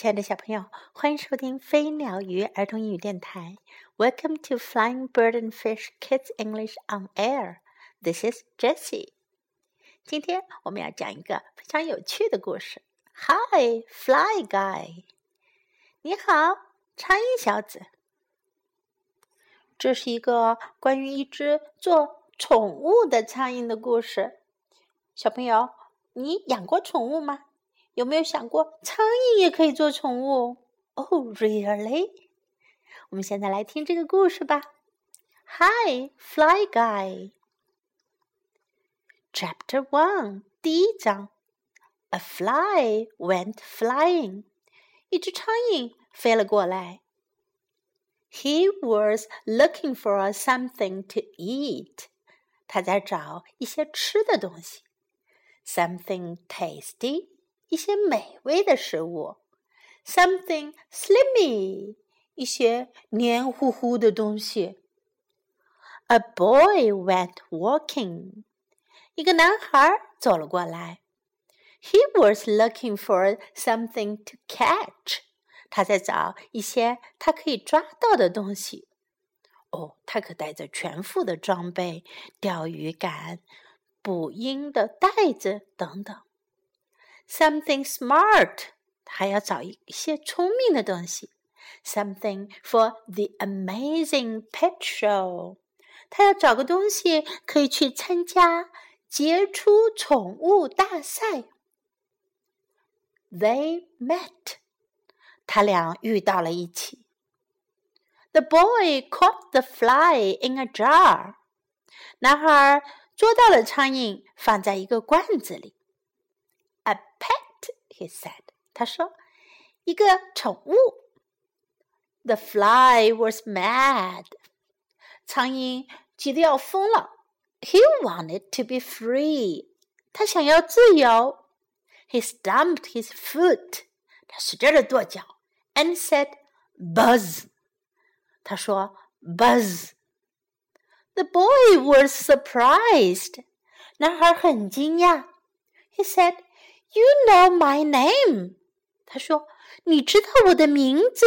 亲爱的小朋友，欢迎收听飞鸟鱼儿童英语电台。Welcome to Flying Bird and Fish Kids English on Air. This is Jessie. 今天我们要讲一个非常有趣的故事。Hi, Fly Guy. 你好，苍蝇小子。这是一个关于一只做宠物的苍蝇的故事。小朋友，你养过宠物吗？有没有想过，苍蝇也可以做宠物？Oh, really？我们现在来听这个故事吧。Hi, Fly Guy. Chapter One，第一章。A fly went flying，一只苍蝇飞了过来。He was looking for something to eat，他在找一些吃的东西。Something tasty。 一些美味的食物，something slimy，一些黏糊糊的东西。A boy went walking，一个男孩走了过来。He was looking for something to catch，他在找一些他可以抓到的东西。哦，他可带着全副的装备：钓鱼竿、捕鹰的袋子等等。Something smart，还要找一些聪明的东西。Something for the amazing pet show，他要找个东西可以去参加杰出宠物大赛。They met，他俩遇到了一起。The boy caught the fly in a jar，男孩捉到了苍蝇，放在一个罐子里。a pet, he said. 他说，一个宠物。The fly was mad. 苍蝇急得要疯了。He wanted to be free. 他想要自由。He stamped his foot. 他使劲的跺脚，and said, "Buzz." 他说，"Buzz." The boy was surprised. 男孩很惊讶。He said, you know my name. 他说：“你知道我的名字。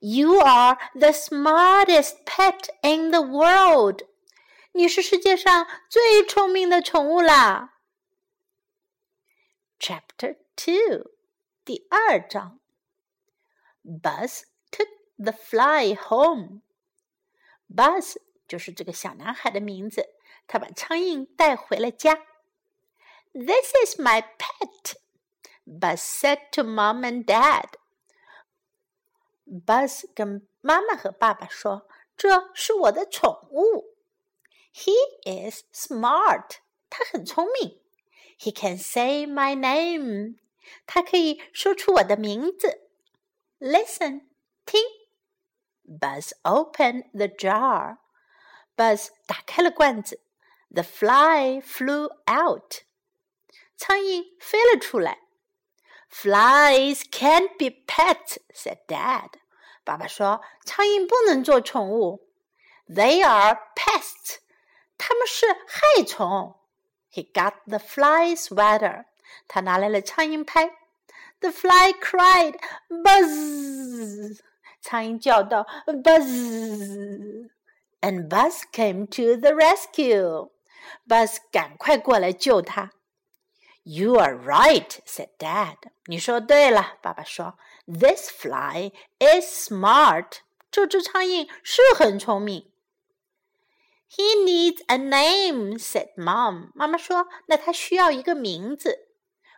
You are the smartest pet in the world. 你是世界上最聪明的宠物啦。” Chapter Two，第二章。Buzz took the fly home. Buzz 就是这个小男孩的名字，他把苍蝇带回了家。 this is my pet, Buzz said to mom and dad. Buzz 跟妈妈和爸爸说：“这是我的宠物。He is smart，他很聪明。He can say my name，他可以说出我的名字。Listen，听。Buzz opened the jar。Buzz 打开了罐子。The fly flew out。 苍蝇飞了出来。Flies can't be pets," said Dad. 爸爸说，苍蝇不能做宠物。They are pests. 它们是害虫。He got the fly swatter. 他拿来了苍蝇拍。The fly cried, "Buzz!" 苍蝇叫道，"Buzz!" And Buzz came to the rescue. Buzz 赶快过来救他。you are right," said Dad. 你说对了，爸爸说。This fly is smart. 这只苍蝇是很聪明。He needs a name," said Mom. 妈妈说，那他需要一个名字。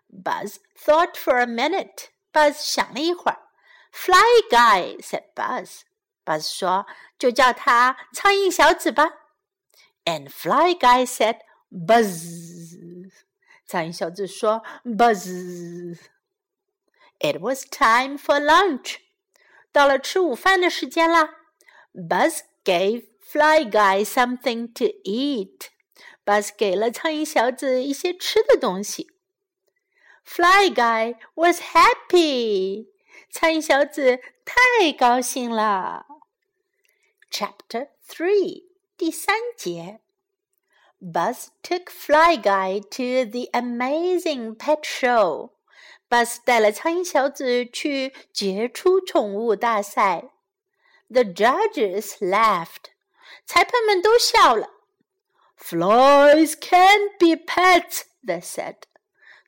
Buzz thought for a minute. Buzz 想了一会儿。Fly Guy," said Buzz. Buzz 说，就叫他苍蝇小子吧。And Fly Guy said, "Buzz." 苍蝇小子说：“Buzz。” It was time for lunch. 到了吃午饭的时间啦。Buzz gave Fly Guy something to eat. Buzz 给了苍蝇小子一些吃的东西。Fly Guy was happy. 苍蝇小子太高兴了。Chapter Three 第三节。Buzz took Fly Guy to the amazing pet show. Buzz 带了苍蝇小子去杰出宠物大赛。The judges laughed. 裁判们都笑了。Flies can't be pets, they said.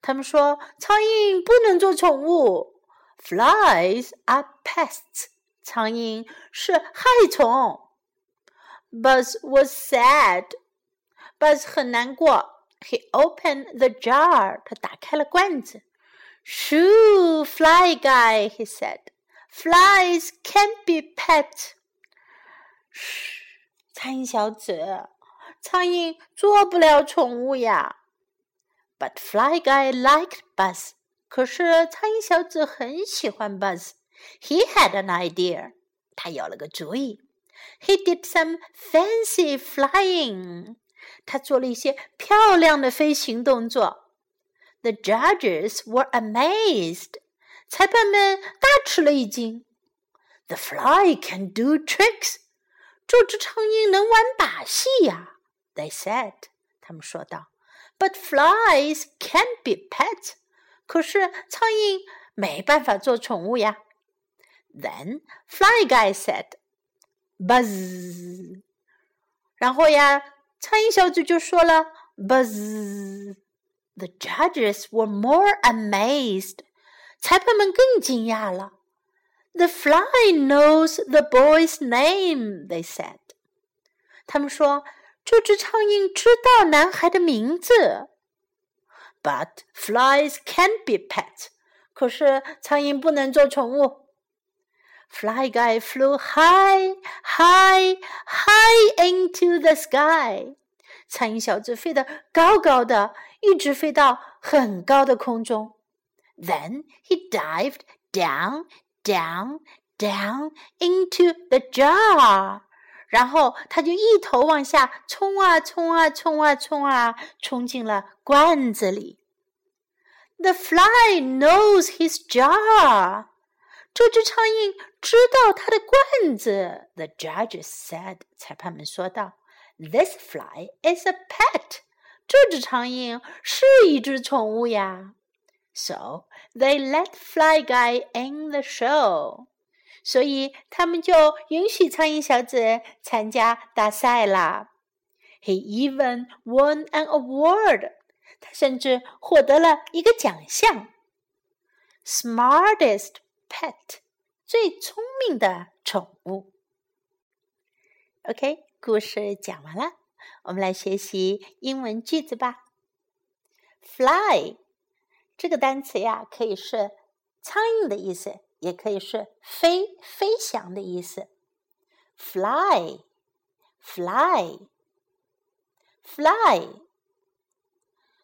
他们说苍蝇不能做宠物。Flies are pests. 苍蝇是害虫。Buzz was sad. Buzz 很难过。He opened the jar. 他打开了罐子。Shoo, fly guy, he said. Flies can't be pet. 嘘，苍蝇小子，苍蝇做不了宠物呀。But Fly Guy liked Buzz. 可是苍蝇小子很喜欢 Buzz。He had an idea. 他有了个主意。He did some fancy flying. 他做了一些漂亮的飞行动作。The judges were amazed. 裁判们大吃了一惊。The fly can do tricks. 这只苍蝇能玩把戏呀。They said. 他们说道。But flies can't be pets. 可是苍蝇没办法做宠物呀。Then Fly Guy said, "Buzz." 然后呀， 苍蝇小组就说了 "Buzz." The judges were more amazed. 裁判们更惊讶了。The fly knows the boy's name, they said. 他们说这只苍蝇知道男孩的名字。But flies can't be pets. 可是苍蝇不能做宠物。Fly guy flew high, high, high into the sky. 苍蝇小子飞得高高的，一直飞到很高的空中。Then he dived down, down, down into the jar. 然后他就一头往下冲啊冲啊冲啊冲啊，冲进了罐子里。The fly knows his jar. 这只苍蝇知道它的罐子。The judges said. 裁判们说道：“This fly is a pet. 这只苍蝇是一只宠物呀。” So they let Fly Guy in the show. 所以他们就允许苍蝇小子参加大赛啦。He even won an award. 他甚至获得了一个奖项，Smartest pet，最聪明的宠物。OK，故事讲完了，我们来学习英文句子吧。Fly 这个单词呀，可以是苍蝇的意思，也可以是飞、飞翔的意思。Fly，fly，fly。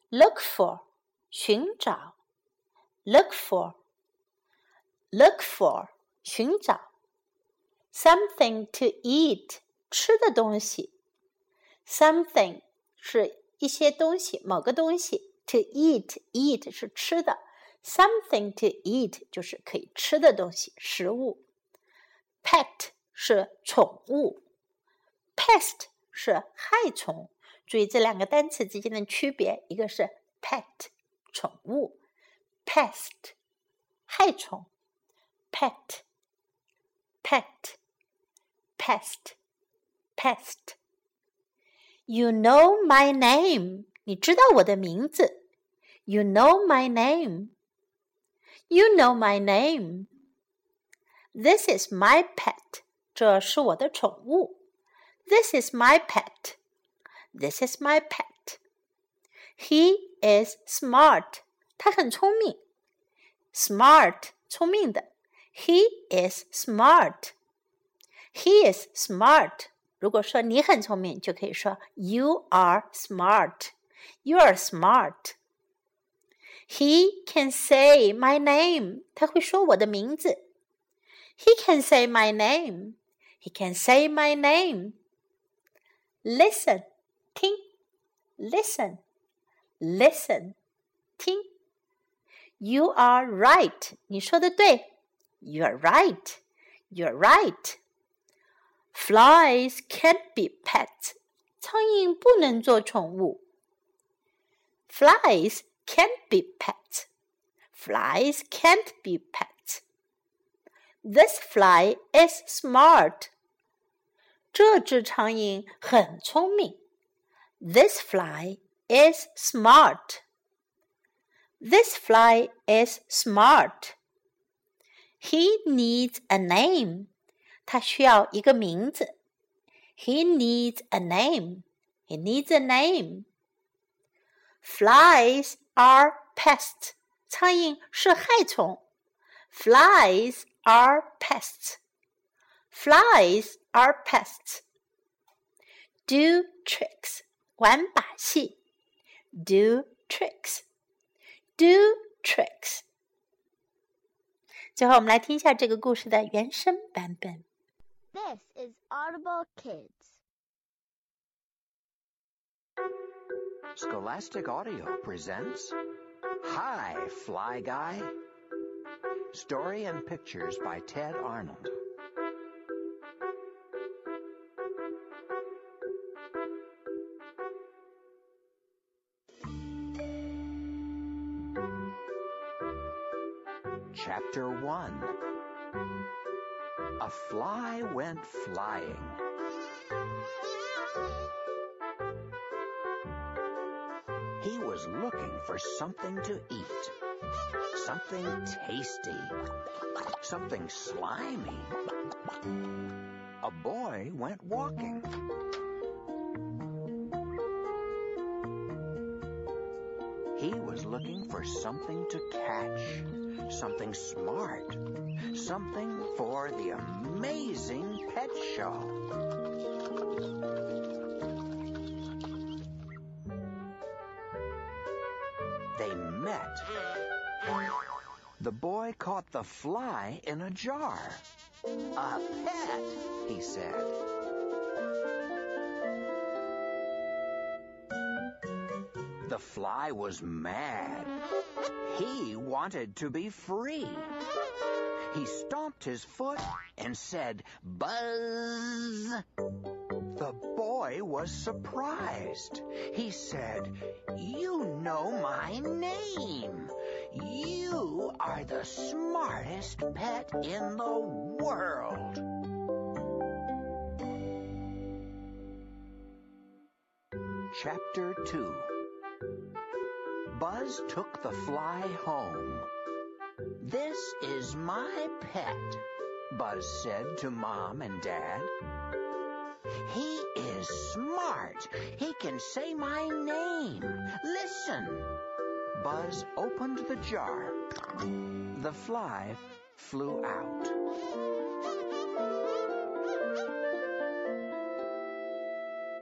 look for 寻找，look for look for 寻找，something to eat 吃的东西，something 是一些东西，某个东西，to eat eat 是吃的，something to eat 就是可以吃的东西，食物，pet 是宠物，pest 是害虫。注意这两个单词之间的区别，一个是 pet 宠物，pest 害虫 ，pet pet pest pest。You know my name，你知道我的名字。You know my name。You know my name。This is my pet，这是我的宠物。This is my pet。this is my pet. He is smart. 他很聪明。Smart，聪明的。 He is smart. He is smart. 如果说你很聪明，就可以说 You are smart. You are smart. He can say my name. 他会说我的名字。He can say my name. He can say my name. Listen. 听，listen，listen，听。You are right，你说的对。 You are right, you are right. Flies can't be pets，苍蝇不能做宠物。Flies can't be pets. Flies can't be pets. This fly is smart. 这只苍蝇很聪明。This fly is smart. This fly is smart. He needs a name. 他需要一个名字。He needs a name. He needs a name. Flies are pests. 苍蝇是害虫。Flies are pests. Flies are pests. Do tricks. 玩把戏。Do tricks. Do tricks. 最后，我们来听一下这个故事的原声版本。This is Audible Kids. Scholastic Audio presents Hi, Fly Guy. Story and pictures by Tedd Arnold. Fly went flying. He was looking for something to eat. Something tasty. Something slimy. A boy went walking. He was looking for something to catch. Something smart. Something for the amazing pet show. They met. The boy caught the fly in a jar. A pet, he said. The fly was mad. He wanted to be free. He stomped his foot and said, Buzz! The boy was surprised. He said, You know my name. You are the smartest pet in the world. Chapter 2 Buzz took the fly home. This is my pet, Buzz said to Mom and Dad. He is smart. He can say my name. Listen. Buzz opened the jar. The fly flew out.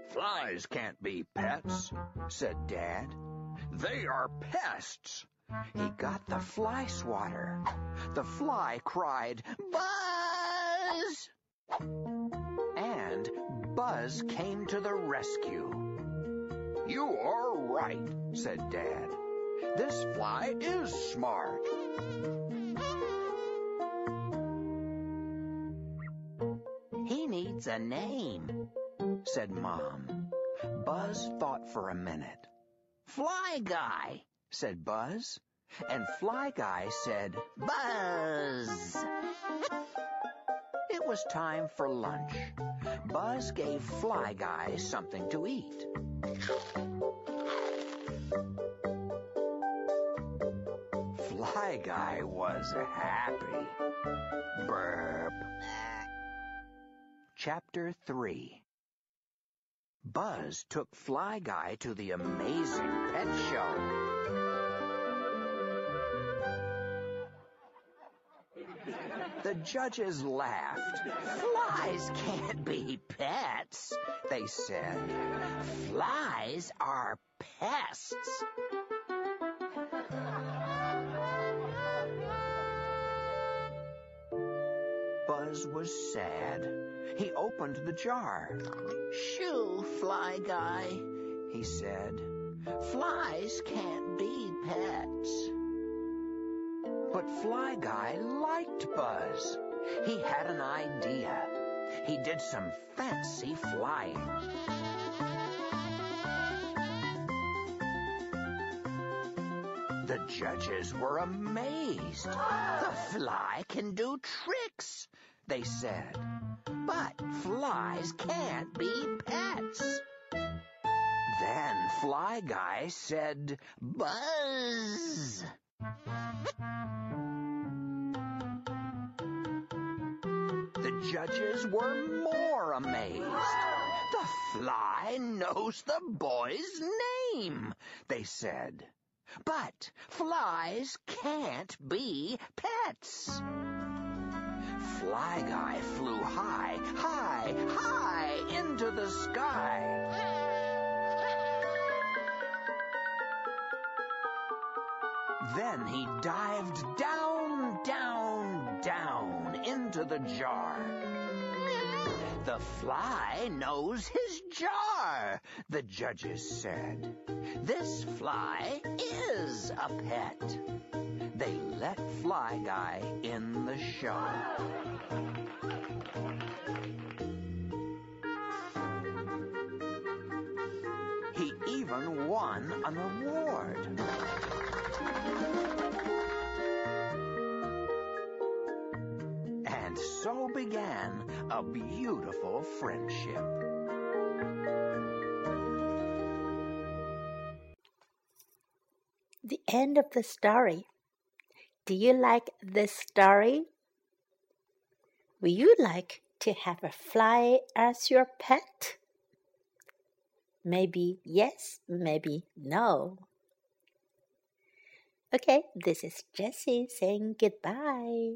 Flies can't be pets, said Dad. They are pests. He got the fly swatter. The fly cried, Buzz! And Buzz came to the rescue. You are right, said Dad. This fly is smart. He needs a name, said Mom. Buzz thought for a minute. Fly Guy, said Buzz. And Fly Guy said, Buzz! It was time for lunch. Buzz gave Fly Guy something to eat. Fly Guy was happy. Burp. Chapter 3 Buzz took Fly Guy to the amazing pet show. The judges laughed. Flies can't be pets, they said. Flies are pests. Buzz was sad. He opened the jar. Shoo, Fly Guy, he said. Flies can't be pets. But Fly Guy liked Buzz. He had an idea. He did some fancy flying. The judges were amazed. The fly can do tricks, they said. But flies can't be pets. Then Fly Guy said, Buzz. The judges were more amazed. The fly knows the boy's name, they said. But flies can't be pets. Fly Guy flew high, high, high into the sky. Then he dived down, down, down into the jar. The fly knows his jar, the judges said. This fly is a pet. They let Fly Guy in the show. He even won an award. And so began a beautiful friendship. The end of the story. Do you like this story? Would you like to have a fly as your pet? Maybe yes, maybe no. Okay, this is Jessie saying goodbye.